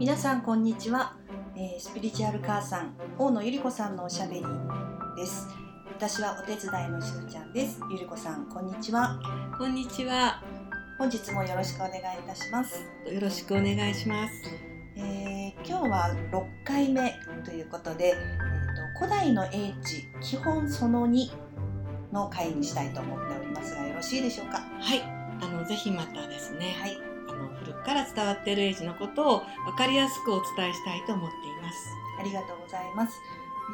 皆さんこんにちは、えースピリチュアル母さん大野ゆり子さんのおしゃべりです。私はお手伝いのしずちゃんです。ゆり子さんこんにちは。こんにちは。本日もよろしくお願いいたします、よろしくお願いします。えー今日は6回目ということで、えーと古代の英知基本その2の回にしたいと思っておりますがよろしいでしょうか？はい、あのぜひまたですね、はい古くから伝わっているエイジのことを分かりやすくお伝えしたいと思っています。ありがとうございます。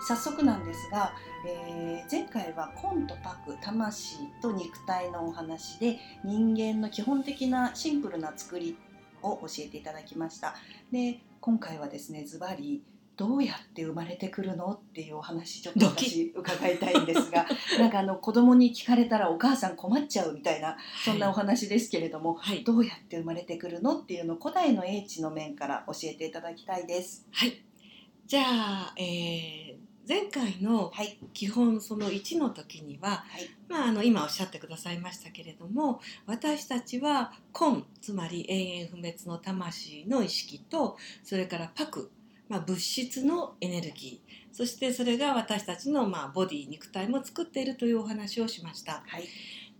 早速なんですが、えー前回はコンとパク魂と肉体のお話で人間の基本的なシンプルな作りを教えていただきました。で今回はですねズバリどうやって生まれてくるのっていうお話ちょっと私伺いたいんですが なんかあの子供に聞かれたらお母さん困っちゃうみたいなそんなお話ですけれども、はい、どうやって生まれてくるのっていうのを古代の英知の面から教えていただきたいです。はい、じゃあ、えー前回のはい、基本その1の時には、はい。まあ、あの今おっしゃってくださいましたけれども私たちは根つまり永遠不滅の魂の意識とそれからパク、まあ、物質のエネルギー。そしてそれが私たちの、まあ、ボディ肉体も作っているというお話をしました。はい。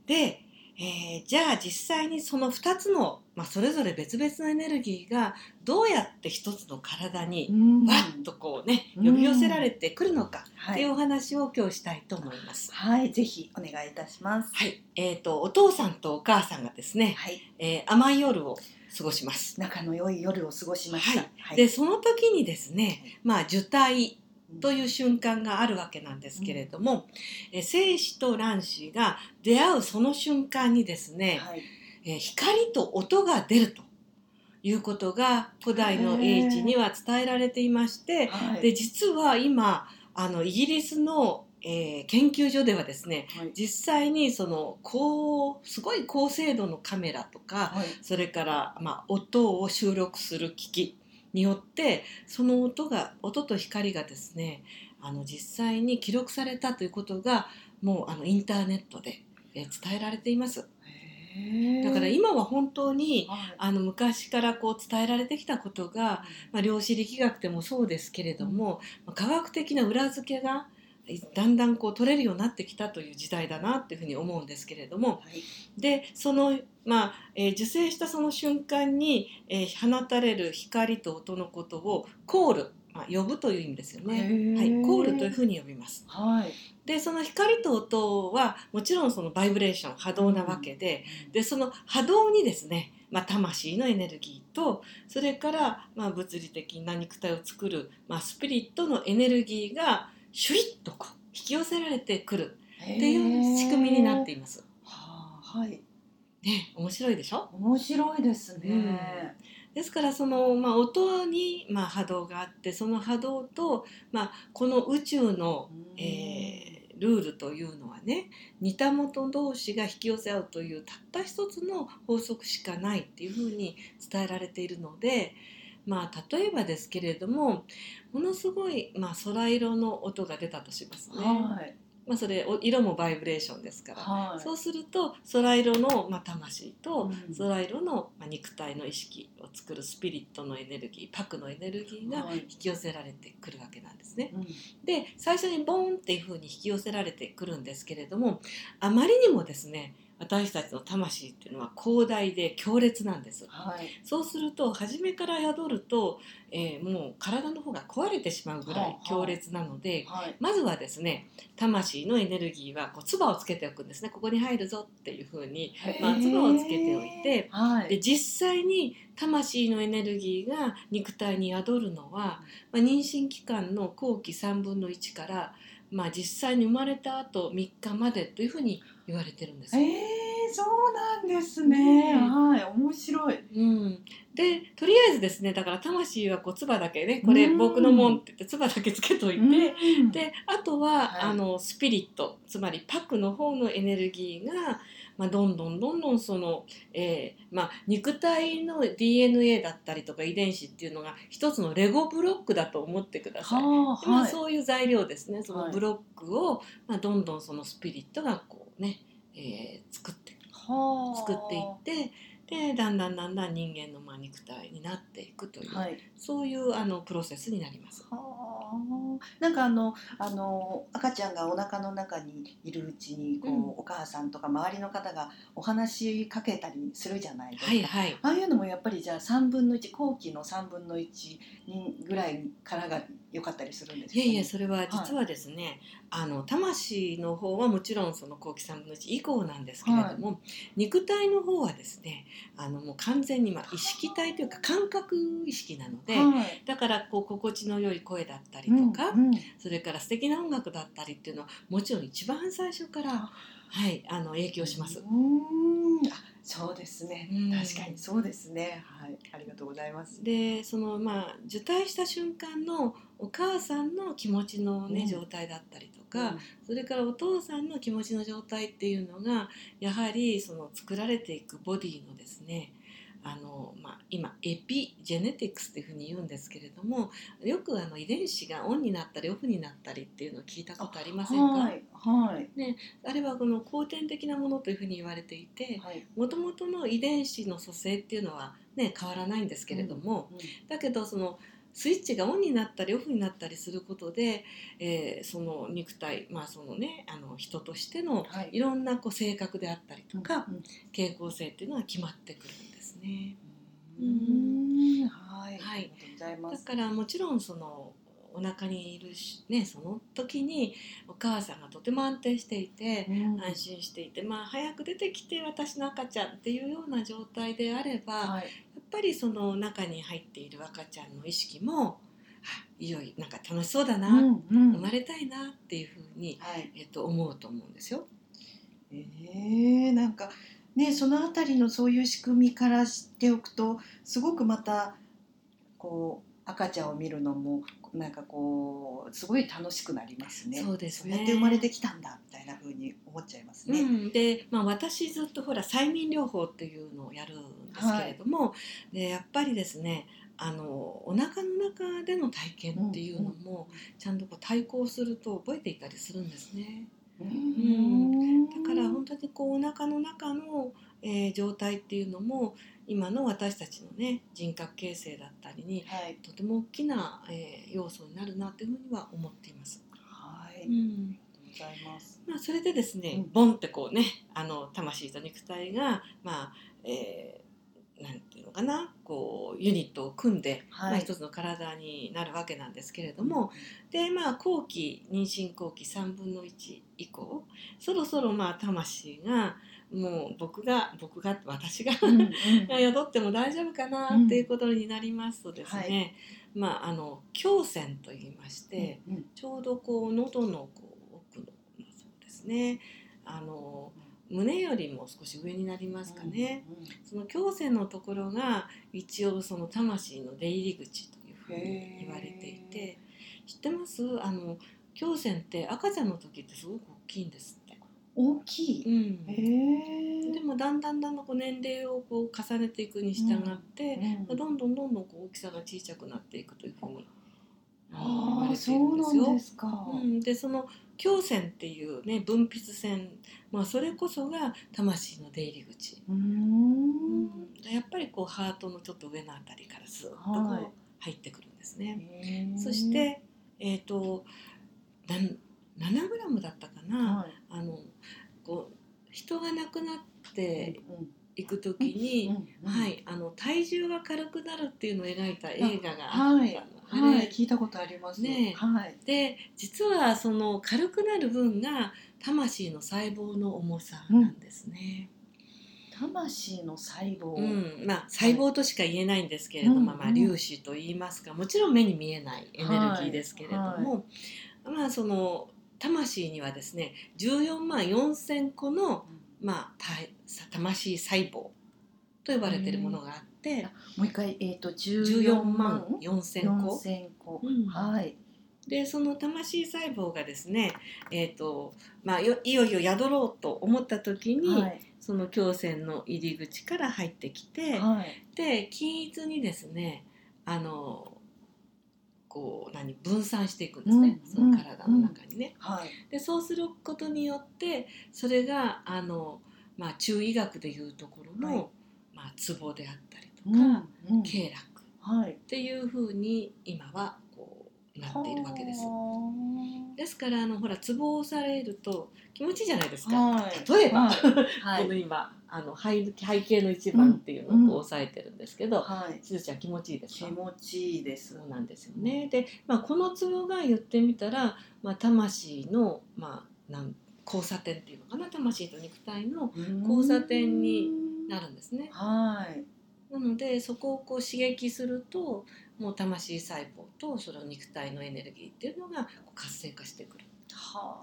で、えーじゃあ実際にその2つの、まあ、それぞれ別々のエネルギーがどうやって一つの体にわっとこうねうん呼び寄せられてくるのかはいっていうお話を今日したいと思います。はい、ぜひお願いいたします。はい、えー、とお父さんとお母さんがですね、はい、えー甘い夜を過ごします。仲の良い夜を過ごしました。はい。はい。でその時にですね、まあ、受胎という瞬間があるわけなんですけれども、えー精子と卵子が出会うその瞬間にですね、はい、えー光と音が出るということが古代の英知には伝えられていまして、はい、で実は今あのイギリスの、えー研究所ではですねはい、実際にその高すごい高精度のカメラとかはい、それから、まあ、音を収録する機器によってその音が音と光がですねあの実際に記録されたということがもうあのインターネットで、えー伝えられています。だから今は本当にはい。あの昔からこう伝えられてきたことが、まあ、量子力学でもそうですけれども、まあ科学的な裏付けがだんだんこう取れるようになってきたという時代だなっていうふうに思うんですけれども。はい、でその、まあえー受精したその瞬間に、えー放たれる光と音のことをコール、まあ、呼ぶという意味ですよね。はい、コールというふうに呼びます。はい、でその光と音はもちろんそのバイブレーション波動なわけで、でその波動にですね、まあ、魂のエネルギーとそれから、まあ、物理的な肉体を作る、まあ、スピリットのエネルギーがシュイッとこう引き寄せられてくるっていう仕組みになっています。はあ、はい、ね面白いでしょ？面白いですね。ですからその、まあ、音に、まあ、波動があってその波動と、まあ、この宇宙の、うんえールールというのはね似た元同士が引き寄せ合うというたった一つの法則しかないっていうふうに伝えられているので、まあ、例えばですけれどもものすごい、まあ、空色の音が出たとしますね。はい、まあ、それお色もバイブレーションですから。はい、そうすると空色の、まあ、魂とうん空色の、まあ、肉体の意識を作るスピリットのエネルギーパクのエネルギーがはい引き寄せられてくるわけなんですね。うんで最初にボーンっていう風に引き寄せられてくるんですけれどもあまりにもですね私たちの魂っていうのは広大で強烈なんです。はい、そうすると初めから宿ると、えーもう体の方が壊れてしまうぐらい強烈なので、はい、まずはですね魂のエネルギーはこう唾をつけておくんですね。ここに入るぞっていう風に、まあ、唾をつけておいてはい、で実際に魂のエネルギーが肉体に宿るのは、まあ、妊娠期間の後期3分の1から、まあ、実際に生まれた後3日までというふうに言われてるんですえー、そうなんですね。ねはい、面白い。うん、でとりあえずですねだから魂はこう唾だけねこれうん僕のもんって言って唾だけつけといて、うん。であとは、はい。あのスピリットつまりパクの方のエネルギーが、まあ、どんどんどんどんその、えーまあ、肉体の DNA だったりとか遺伝子っていうのが一つのレゴブロックだと思ってください。はあ、い、そういう材料ですね。そはい。のブロックを、まあ、どんどんそのスピリットがこうね、えー作ってはあ。作っていってでだんだんだんだん人間のまあ肉体になっていくという、はい。そういうあのプロセスになります。はあ。なんかあのあの赤ちゃんがお腹の中にいるうちにこう、うんお母さんとか周りの方がお話しかけたりするじゃないですか。はいはい。ああいうのもやっぱりじゃあ3分の1後期の3分の1にぐらいからが良かったりするんですか、ね、いやいやそれは実はですね、あの魂の方はもちろんその後期3分の1以降なんですけれども、肉体の方はですねあのもう完全にまあ意識体というか感覚意識なので、はい。だからこう心地の良い声だったりとか、うんうん。それから素敵な音楽だったりっていうのはもちろん一番最初から、はい、あの影響します。うーん。あそうですね、うん。確かにそうですね。はい。ありがとうございます。でそのまあ受胎した瞬間のお母さんの気持ちのね、うん。状態だったりとか、それからお父さんの気持ちの状態っていうのがやはりその作られていくボディのですねあの、まあ、今エピジェネティクスっていうふうに言うんですけれどもよくあの遺伝子がオンになったりオフになったりっていうのを聞いたことありませんか？はいはい。あれはこの後天的なものというふうに言われていてはい。もともとの遺伝子の組成っていうのは、ね、変わらないんですけれども、うんだけどそのスイッチがオンになったりオフになったりすることで、えーその肉体、まあそのね、あの人としてのはい。いろんなこう性格であったりとか、うん傾向性っていうのが決まってくるね。うん。はい、はい。だからもちろんそのお腹にいるし、ね、その時にお母さんがとても安定していて、うん。安心していて、まあ、早く出てきて私の赤ちゃんっていうような状態であれば、はい。やっぱりその中に入っている赤ちゃんの意識もあいよいよなんか楽しそうだな、うんうん。生まれたいなっていうふうに、はい。えっと、思うと思うんですよ。ねそのあたりのそういう仕組みから知っておくとすごくまたこう赤ちゃんを見るのもなんかこうすごい楽しくなりますね。そうですねそうやって生まれてきたんだみたいな風に思っちゃいますね。うん、で、まあ、私ずっとほら催眠療法っていうのをやるんですけれども、でやっぱりですねあのお腹の中での体験っていうのもちゃんとこう対抗すると覚えていたりするんですね。うん。だから本当にこうお腹の中の、えー状態っていうのも今の私たちのね人格形成だったりにはい。とても大きな、えー要素になるなというふうには思っています。はい、うん。ございます。まあ、それでですね、うん。ボンってこうねあの魂と肉体がまあ、えーなんていうのかな？こうユニットを組んで、はい。まあ、一つの体になるわけなんですけれども、でまあ後期妊娠後期3分の1以降そろそろまあ魂がもう僕が僕が私がうんうん。宿っても大丈夫かなっていうことになりますとですね、まああの胸腺といいまして、うんちょうどこう喉のこう奥のそうですねあの胸よりも少し上になりますかね、うんうんその胸腺のところが一応その魂の出入り口というふうに言われていて。知ってます？あの胸腺って赤ちゃんの時ってすごく大きいんですって。大きい？うん。でもだんだんだんだんこう年齢をこう重ねていくに従って、うん。どんどんどんどんこう大きさが小さくなっていくというふうに言ああ、われていそうるんですよなんで。すか。うん、でその胸腺っていうね分泌腺、まあ、それこそが魂の出入り口、うーん。うんやっぱりこうハートのちょっと上のあたりからずっとこはいう入ってくるんですね。へーそし、て、えー、となん7グラムだったかな、はい。あのこう人が亡くなってうんいく時に、うんはい、あの体重が軽くなるっていうのを描いた映画があったの、はいあれはい、聞いたことあります。ね。えはい。で実はその軽くなる分が魂の細胞の重さなんですね。魂の細胞。うん。まあ、細胞としか言えないんですけれども、うんまあ、粒子と言いますか。もちろん目に見えないエネルギーですけれども、まあその魂にはですね14万4,000個の、まあ、た魂細胞と呼ばれているものがあってもう一回、えっ、と、十14四万？万4,000個？四。千個。うんはい。でその魂細胞がですね、えーとまあ、よいよいよ宿ろうと思った時に、はい。その胸腺の入り口から入ってきて、はい。で均一にですねあのこう何分散していくんですね、うんその体の中にね。はい。でそうすることによってそれがあの、まあ、中医学でいうところの、はい。まあ、ツボであったりとうか、んうん。経絡っはい。ていうふうに今はこうなっているわけです。はですからあのほらツボを押されると気持ちいいじゃないですか。はい。例えば、はい。この今あの背背景の一番っていうのをこう押さえてるんですけど、はい。しずちゃん気持ちいいですか？気持ちいいです。そうなんですよね。で、まあ、このツボが言ってみたら、まあ、魂の、まあ、なん交差点っていうのかな魂と肉体の交差点になるんですね。はい。なのでそこをこう刺激するともう魂細胞とその肉体のエネルギーっていうのがこう活性化してくる。は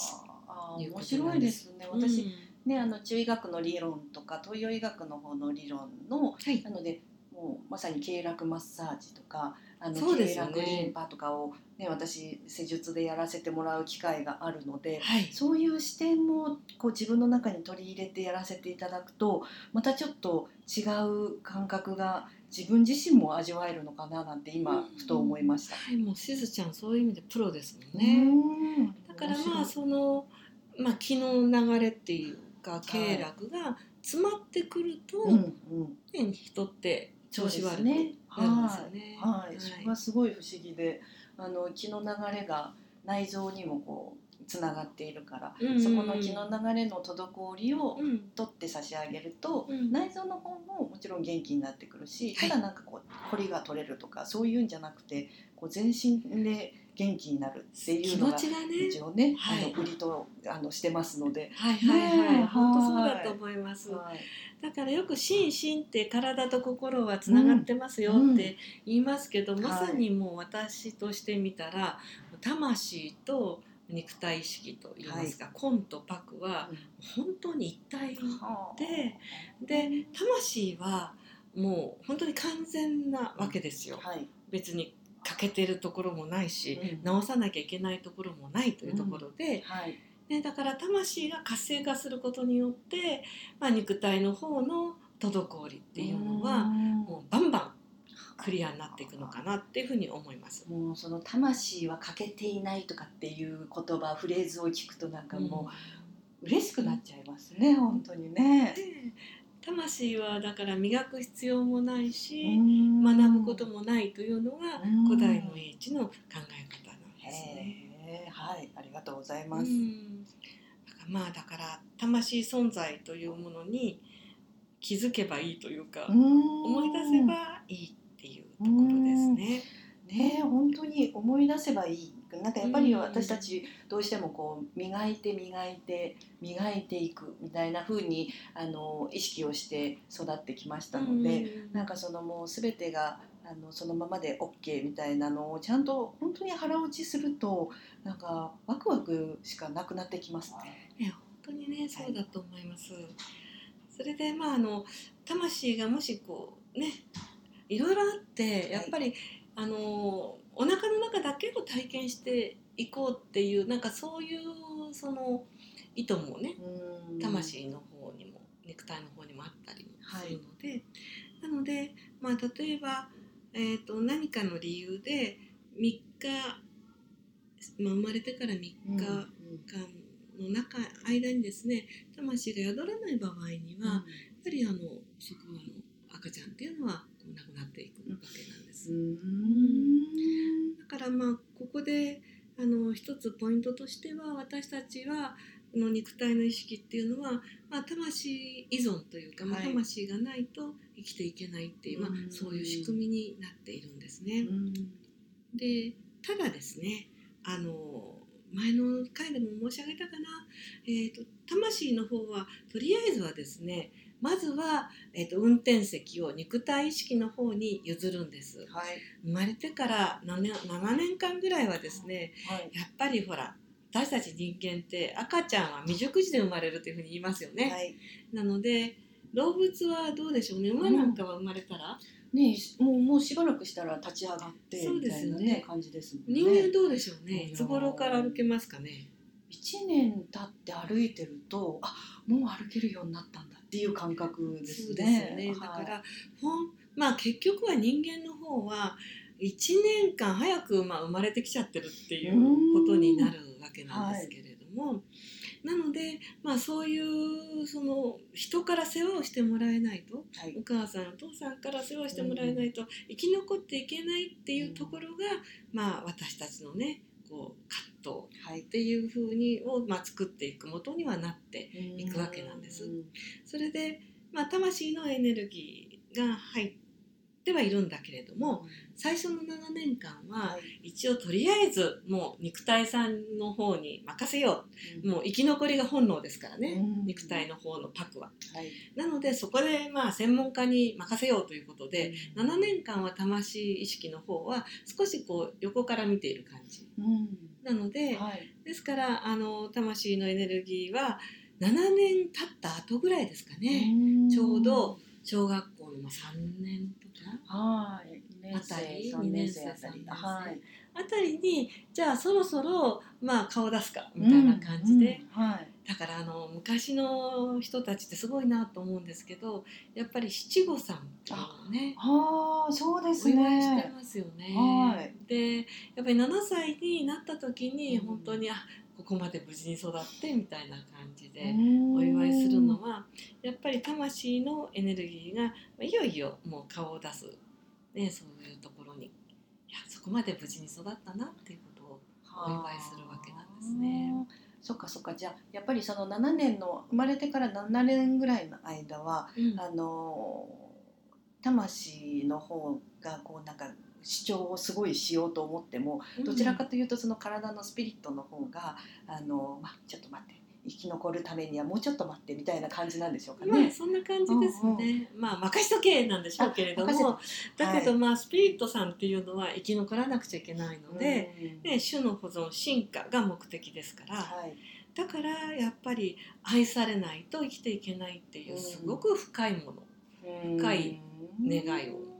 あ面白いですね。私、うん。ねあの中医学の理論とか東洋医学の方の理論のはい。なのでもうまさに経絡マッサージとかあのね。絡リンパとかを、ね、私施術でやらせてもらう機会があるのではい、そういう視点もこう自分の中に取り入れてやらせていただくとまたちょっと違う感覚が自分自身も味わえるのかななんて今ふと思いました。はい、もうしずちゃんそういう意味でプロですもんね。うん。だからまあ面その、まあ、気の流れっていうか経絡が詰まってくると、うんうん。ね人って調子悪くなるんですよね。はい、それがすごい不思議であの気の流れが内臓にもこうつながっているから、うんうん。そこの気の流れの滞りをうん。取って差し上げると、うん。内臓の方ももちろん元気になってくるし、はい。ただなんかこう凝りが取れるとかそういうんじゃなくてこう全身で元気になるっていう気のが一応ね、はい。あの売りとあのしてますので。はいはいはい、ねえ本当そうはいだと思います。はい。だからよく心身って体と心はつながってますよって言いますけど、んまさにもう私としてみたら魂と肉体意識といいますか、コンとパクは本当に一体はあ。でで魂はもう本当に完全なわけですよ。はい、別に欠けてるところもないし、うん。直さなきゃいけないところもないというところで、はい、ね、だから魂が活性化することによって、まあ、肉体の方の滞りっていうのはもうバンバンクリアになっていくのかなっていうふうに思います。もうその魂は欠けていないとかっていう言葉フレーズを聞くとなんかもう嬉しくなっちゃいますね、本当にね。で魂はだから磨く必要もないし、学学ぶこともないというのがうん。古代の英知の考え方なんですね。はい。ありがとうございうん。ます。だからまあだから魂存在というものに気づけばいいというか、思思い出せばいいっていうところですね。ね本当に思い出せばいいなんかやっぱりうん私たちどうしてもこう磨いて磨いて磨いていくみたいな風にあの意識をして育ってきましたので、うんなんかそのもう全てがあのそのままで OK みたいなのをちゃんと本当に腹落ちするとなんかワクワクしかなくなってきますね。ね本当にねそうだと思います。それでまああの魂がもしこうねいろいろあってやっぱり、あのお腹の中だけを体験していこうっていうなんかそういうその意図もねうん。魂の方にも肉体の方にもあったりもするので、なので、まあ、例えば、えー、と何かの理由で3日、まあ、生まれてから3日間の中間にですね魂が宿らない場合には、やっぱりあのそこはあの赤ちゃんっていうのはこう亡くなっていくわけなんでだからまあここであの一つポイントとしては私たちはこの肉体の意識っていうのは、まあ、魂依存というか、まあ、はい。魂がないと生きていけないっていう、まあうん、そういう仕組みになっているんですね。うん。でただですねあの前の回でも申し上げたかな、えー、と魂の方はとりあえずはですねまずは、えー、と運転席を肉体意識の方に譲るんです。はい。生まれてから7年 ,7 年間ぐらいはですねはい。やっぱりほら私たち人間って赤ちゃんは未熟児で生まれるというふうに言いますよね、はい。なので動物はどうでしょう？ね馬なんかは生まれたら、ねもうもうしばらくしたら立ち上がってそうみたいなですよね。ね感じですもんね。人間どうでしょうね？いつ頃から歩けますかね？1年経って歩いてるとあもう歩けるようになったんだっていう感覚ですね。ね。だはい。から、ほんまあ結局は人間の方は1年間早くまあ生まれてきちゃってるっていうことになるわけなんですけれども、なので、まあ、そういうその人から世話をしてもらえないとはい。お母さんお父さんから世話してもらえないと生き残っていけないっていうところが、まあ、私たちのねこう葛藤はいっていうふうにを、まあ、作っていく元にはなっていくわけなんです。うんそれで、まあ、魂のエネルギーが入ってはいるんだけれども最初の7年間ははい。一応とりあえずもう肉体さんの方に任せよう。もう生き残りが本能ですからね、うん。肉体の方のパクは。はい。なのでそこでまあ専門家に任せようということで、7年間は魂意識の方は少しこう横から見ている感じ。うん。なので、はい。ですからあの魂のエネルギーは7年経った後ぐらいですかね、ん。ちょうど小学校のまあ3年はい。2あたり？3年生あた。りはい。あたりにじゃあそろそろまあ顔出すかみたいな感じで、うんはい。だからあの昔の人たちってすごいなと思うんですけどやっぱり七五三っていうのをねああそうですお祝いしてねますよね。はい。でやっぱり7歳になった時にうん。本当に、あここまで無事に育ってみたいな感じでおお祝いするのはやっぱり魂のエネルギーがまあいよいよもう顔を出す、ね、そういうところに。いやそこまで無事に育ったなっていうことをお祝いするわけなんですね。そっかそっか。じゃあやっぱりその7年の生まれてから7年ぐらいの間はうん。あの魂の方がこうなんか主張をすごいしようと思ってもどちらかというとその体のスピリットの方があの、ま、ちょっと待って生き残るためにはもうちょっと待ってみたいな感じなんでしょうかね。まあそんな感じですね、まあ任しとけなんでしょうけれどもだけどはい。まあスピリットさんっていうのは生き残らなくちゃいけないので、うんね、種の保存進化が目的ですからはい。だからやっぱり愛されないと生きていけないっていうすごく深いもの、深い願いをまあ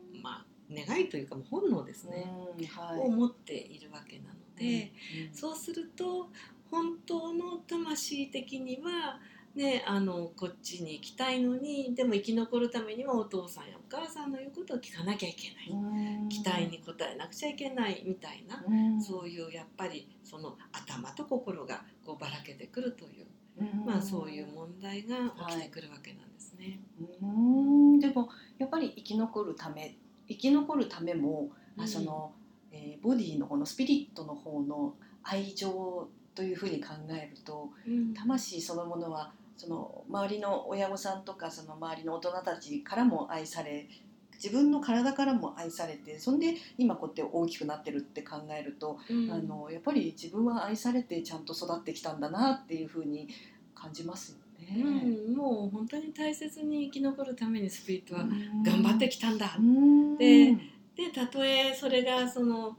願いというかもう本能ですね、うんはい。を持っているわけなので、うんそうすると本当の魂的にはねあのこっちに行きたいのにでも生き残るためにはお父さんやお母さんの言うことを聞かなきゃいけない、うん。期待に応えなくちゃいけないみたいな、うん。そういうやっぱりその頭と心がこうばらけてくるという、うん。まあ、そういう問題が起きてくるわけなんですね。うん。でもやっぱり生き残るため生き残るためも、あうん。その、えーボディの方のスピリットの方の愛情というふうに考えるとうん。魂そのものはその周りの親御さんとかその周りの大人たちからも愛され自分の体からも愛されてそんで今こうやって大きくなってるって考えると、うん。あのやっぱり自分は愛されてちゃんと育ってきたんだなっていうふうに感じますよね。うん、もう本当に大切に生き残るためにスピリットはうん。頑張ってきたんだ、うん。ででたとえそれがその、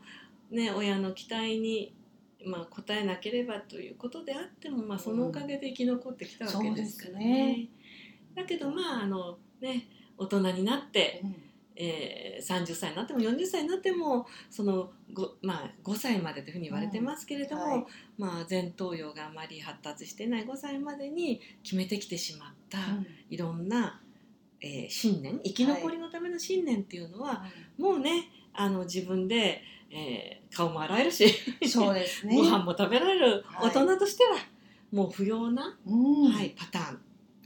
ね、親の期待に、まあ、応えなければということであっても、まあ、そのおかげで生き残ってきたわけですからね。そうですね。だけどまああの、ね、大人になって、うんえー、30歳になっても40歳になってもその 5,、まあ、5歳までというふうに言われてますけれども、うんはい。まあ、前頭葉があまり発達していない5歳までに決めてきてしまった、いろんな、えー信念生き残りのための信念っていうのは、もうねあの自分で、えー顔も洗えるし、そうですね。ご飯も食べられるはい。大人としては、もう不要な、うん。はい、パターン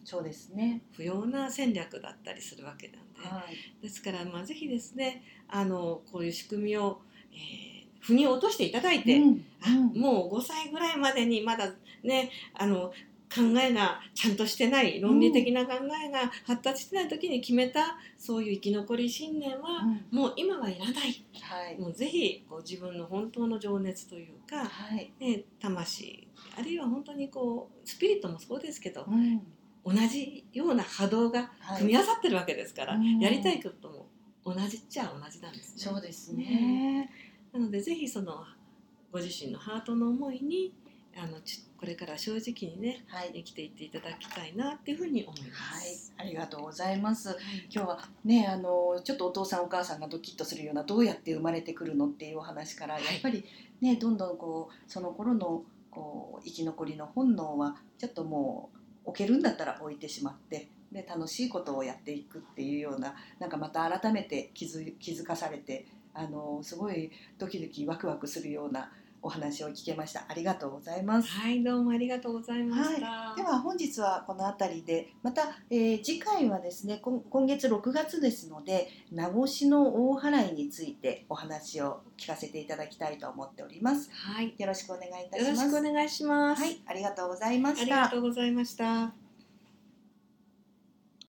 そうですね。不要な戦略だったりするわけなんで、はい。ですから、まあ、ぜひですねあのこういう仕組みを、えー腑に落としていただいて、うんあもう5歳ぐらいまでにまだねあの考えがちゃんとしてない論理的な考えが発達してない時に決めたそういう生き残り信念は、うんもう今はいらないはい。もうぜひこう自分の本当の情熱というか、はい。ね、魂あるいは本当にこうスピリットもそうですけどうん同じような波動がはい組み合わさってるわけですから、うんやりたいことも同じっちゃ同じなんですね。そうですね。なのでぜひそのご自身のハートの思いにあのちこれから正直にねはい。生きていっていただきたいなっていうふうに思いまはいす。、ありがとうございます。はい今日はねあのちょっとお父さんお母さんがドキッとするようなどうやって生まれてくるのっていうお話から、はいやっぱりねどんどんこうその頃のこう生き残りの本能はちょっともう置けるんだったら置いてしまってで楽しいことをやっていくっていうようななんかまた改めて気づ気づかされてあのすごいドキドキワクワクするようなお話を聞けました。ありがとうございます。はいどうもありがとうございました、では本日はこの辺りでまた、えー次回はですね今今月6月ですので名護市の大払いについてお話を聞かせていただきたいと思っております。はい。よろしくお願いいたよろししますくお願いします、はいありがとうございまありしたがとうございました